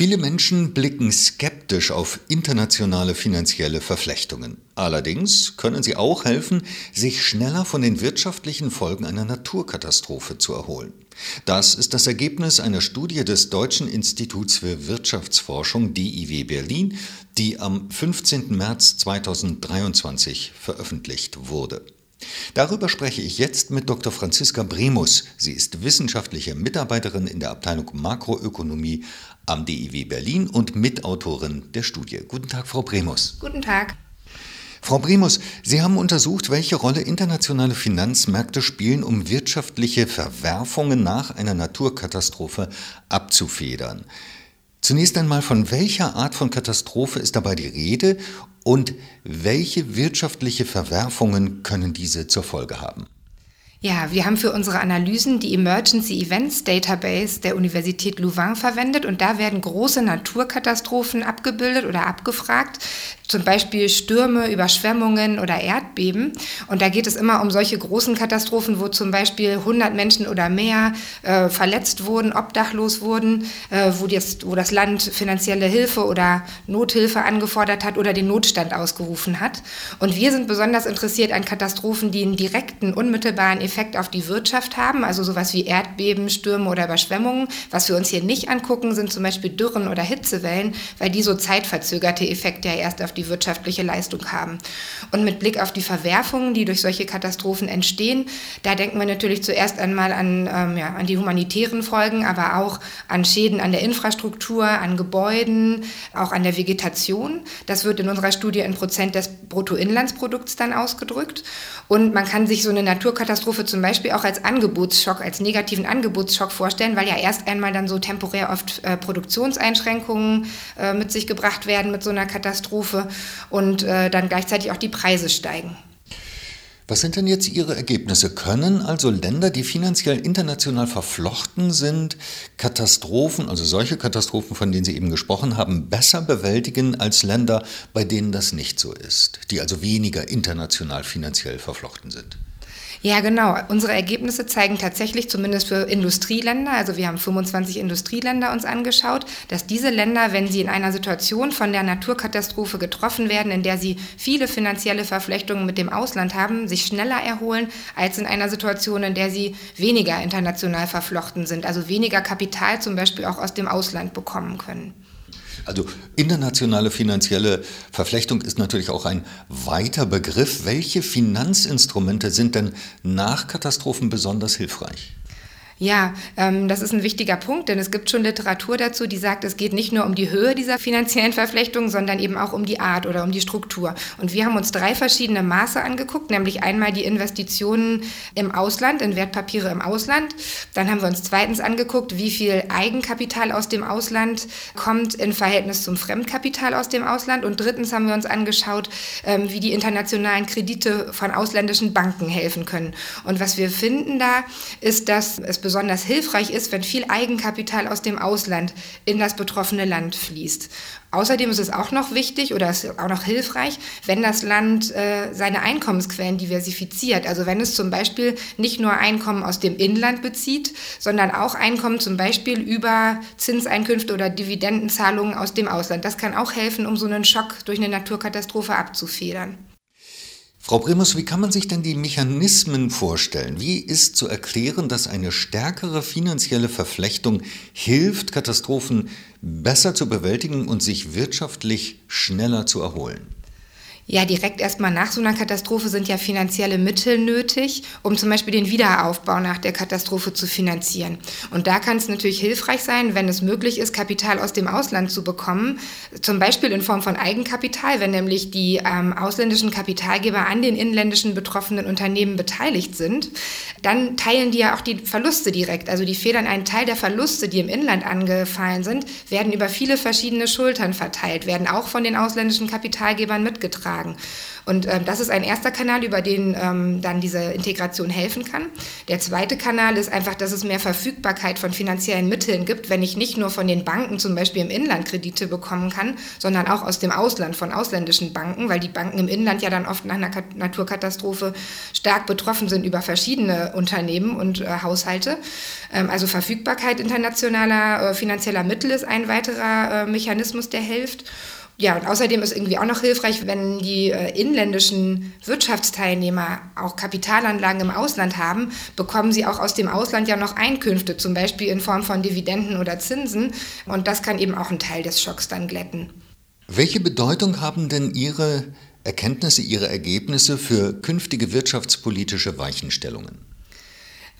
Viele Menschen blicken skeptisch auf internationale finanzielle Verflechtungen. Allerdings können sie auch helfen, sich schneller von den wirtschaftlichen Folgen einer Naturkatastrophe zu erholen. Das ist das Ergebnis einer Studie des Deutschen Instituts für Wirtschaftsforschung DIW Berlin, die am 15. März 2023 veröffentlicht wurde. Darüber spreche ich jetzt mit Dr. Franziska Bremus. Sie ist wissenschaftliche Mitarbeiterin in der Abteilung Makroökonomie am DIW Berlin und Mitautorin der Studie. Guten Tag, Frau Bremus. Guten Tag. Frau Bremus, Sie haben untersucht, welche Rolle internationale Finanzmärkte spielen, um wirtschaftliche Verwerfungen nach einer Naturkatastrophe abzufedern. Zunächst einmal, von welcher Art von Katastrophe ist dabei die Rede und welche wirtschaftliche Verwerfungen können diese zur Folge haben? Ja, wir haben für unsere Analysen die Emergency Events Database der Universität Louvain verwendet und da werden große Naturkatastrophen abgebildet oder abgefragt, zum Beispiel Stürme, Überschwemmungen oder Erdbeben. Und da geht es immer um solche großen Katastrophen, wo zum Beispiel 100 Menschen oder mehr äh, verletzt wurden, obdachlos wurden, äh, wo, das, wo das Land finanzielle Hilfe oder Nothilfe angefordert hat oder den Notstand ausgerufen hat. Und wir sind besonders interessiert an Katastrophen, die einen direkten, unmittelbaren Effekt auf die Wirtschaft haben, also sowas wie Erdbeben, Stürme oder Überschwemmungen. Was wir uns hier nicht angucken, sind zum Beispiel Dürren oder Hitzewellen, weil die so zeitverzögerte Effekte ja erst auf die wirtschaftliche Leistung haben. Und mit Blick auf die Verwerfungen, die durch solche Katastrophen entstehen, da denken wir natürlich zuerst einmal an, ähm, ja, an die humanitären Folgen, aber auch an Schäden an der Infrastruktur, an Gebäuden, auch an der Vegetation. Das wird in unserer Studie in Prozent des Bruttoinlandsprodukts dann ausgedrückt. Und man kann sich so eine Naturkatastrophe zum Beispiel auch als Angebotsschock, als negativen Angebotsschock vorstellen, weil ja erst einmal dann so temporär oft äh, Produktionseinschränkungen äh, mit sich gebracht werden mit so einer Katastrophe und äh, dann gleichzeitig auch die Preise steigen. Was sind denn jetzt Ihre Ergebnisse? Können also Länder, die finanziell international verflochten sind, Katastrophen, also solche Katastrophen, von denen Sie eben gesprochen haben, besser bewältigen als Länder, bei denen das nicht so ist, die also weniger international finanziell verflochten sind? Ja, genau. Unsere Ergebnisse zeigen tatsächlich, zumindest für Industrieländer, also wir haben 25 Industrieländer uns angeschaut, dass diese Länder, wenn sie in einer Situation von der Naturkatastrophe getroffen werden, in der sie viele finanzielle Verflechtungen mit dem Ausland haben, sich schneller erholen als in einer Situation, in der sie weniger international verflochten sind, also weniger Kapital zum Beispiel auch aus dem Ausland bekommen können. Also internationale finanzielle Verflechtung ist natürlich auch ein weiter Begriff. Welche Finanzinstrumente sind denn nach Katastrophen besonders hilfreich? Ja, ähm, das ist ein wichtiger Punkt, denn es gibt schon Literatur dazu, die sagt, es geht nicht nur um die Höhe dieser finanziellen Verflechtungen, sondern eben auch um die Art oder um die Struktur. Und wir haben uns drei verschiedene Maße angeguckt, nämlich einmal die Investitionen im Ausland, in Wertpapiere im Ausland. Dann haben wir uns zweitens angeguckt, wie viel Eigenkapital aus dem Ausland kommt im Verhältnis zum Fremdkapital aus dem Ausland. Und drittens haben wir uns angeschaut, ähm, wie die internationalen Kredite von ausländischen Banken helfen können. Und was wir finden da, ist, dass es besonders hilfreich ist, wenn viel Eigenkapital aus dem Ausland in das betroffene Land fließt. Außerdem ist es auch noch wichtig oder ist auch noch hilfreich, wenn das Land äh, seine Einkommensquellen diversifiziert. Also wenn es zum Beispiel nicht nur Einkommen aus dem Inland bezieht, sondern auch Einkommen zum Beispiel über Zinseinkünfte oder Dividendenzahlungen aus dem Ausland. Das kann auch helfen, um so einen Schock durch eine Naturkatastrophe abzufedern. Frau Primus, wie kann man sich denn die Mechanismen vorstellen? Wie ist zu erklären, dass eine stärkere finanzielle Verflechtung hilft, Katastrophen besser zu bewältigen und sich wirtschaftlich schneller zu erholen? Ja, direkt erstmal nach so einer Katastrophe sind ja finanzielle Mittel nötig, um zum Beispiel den Wiederaufbau nach der Katastrophe zu finanzieren. Und da kann es natürlich hilfreich sein, wenn es möglich ist, Kapital aus dem Ausland zu bekommen, zum Beispiel in Form von Eigenkapital, wenn nämlich die ähm, ausländischen Kapitalgeber an den inländischen betroffenen Unternehmen beteiligt sind, dann teilen die ja auch die Verluste direkt. Also die federn einen Teil der Verluste, die im Inland angefallen sind, werden über viele verschiedene Schultern verteilt, werden auch von den ausländischen Kapitalgebern mitgetragen. Beitragen. Und ähm, das ist ein erster Kanal, über den ähm, dann diese Integration helfen kann. Der zweite Kanal ist einfach, dass es mehr Verfügbarkeit von finanziellen Mitteln gibt, wenn ich nicht nur von den Banken zum Beispiel im Inland Kredite bekommen kann, sondern auch aus dem Ausland, von ausländischen Banken, weil die Banken im Inland ja dann oft nach einer Naturkatastrophe stark betroffen sind über verschiedene Unternehmen und äh, Haushalte. Ähm, also Verfügbarkeit internationaler äh, finanzieller Mittel ist ein weiterer äh, Mechanismus, der hilft. Ja, und außerdem ist irgendwie auch noch hilfreich, wenn die äh, inländischen Wirtschaftsteilnehmer auch Kapitalanlagen im Ausland haben, bekommen sie auch aus dem Ausland ja noch Einkünfte, zum Beispiel in Form von Dividenden oder Zinsen. Und das kann eben auch einen Teil des Schocks dann glätten. Welche Bedeutung haben denn Ihre Erkenntnisse, Ihre Ergebnisse für künftige wirtschaftspolitische Weichenstellungen?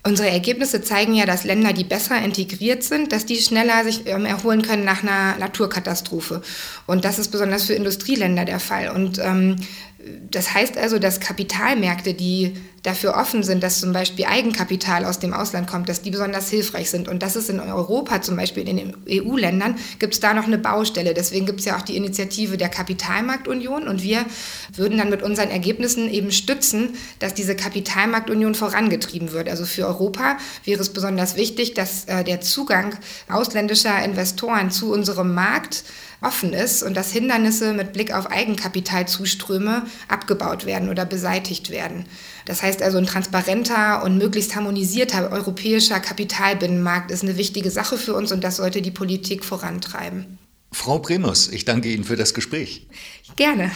Unsere Ergebnisse zeigen ja, dass Länder, die besser integriert sind, dass die schneller sich ähm, erholen können nach einer Naturkatastrophe. Und das ist besonders für Industrieländer der Fall. Und ähm, das heißt also, dass Kapitalmärkte, die dafür offen sind, dass zum Beispiel Eigenkapital aus dem Ausland kommt, dass die besonders hilfreich sind. Und das ist in Europa zum Beispiel, in den EU-Ländern, gibt es da noch eine Baustelle. Deswegen gibt es ja auch die Initiative der Kapitalmarktunion. Und wir würden dann mit unseren Ergebnissen eben stützen, dass diese Kapitalmarktunion vorangetrieben wird. Also für Europa wäre es besonders wichtig, dass äh, der Zugang ausländischer Investoren zu unserem Markt offen ist und dass Hindernisse mit Blick auf Eigenkapitalzuströme abgebaut werden oder beseitigt werden. Das heißt also, ein transparenter und möglichst harmonisierter europäischer Kapitalbinnenmarkt ist eine wichtige Sache für uns und das sollte die Politik vorantreiben. Frau Bremus, ich danke Ihnen für das Gespräch. Gerne.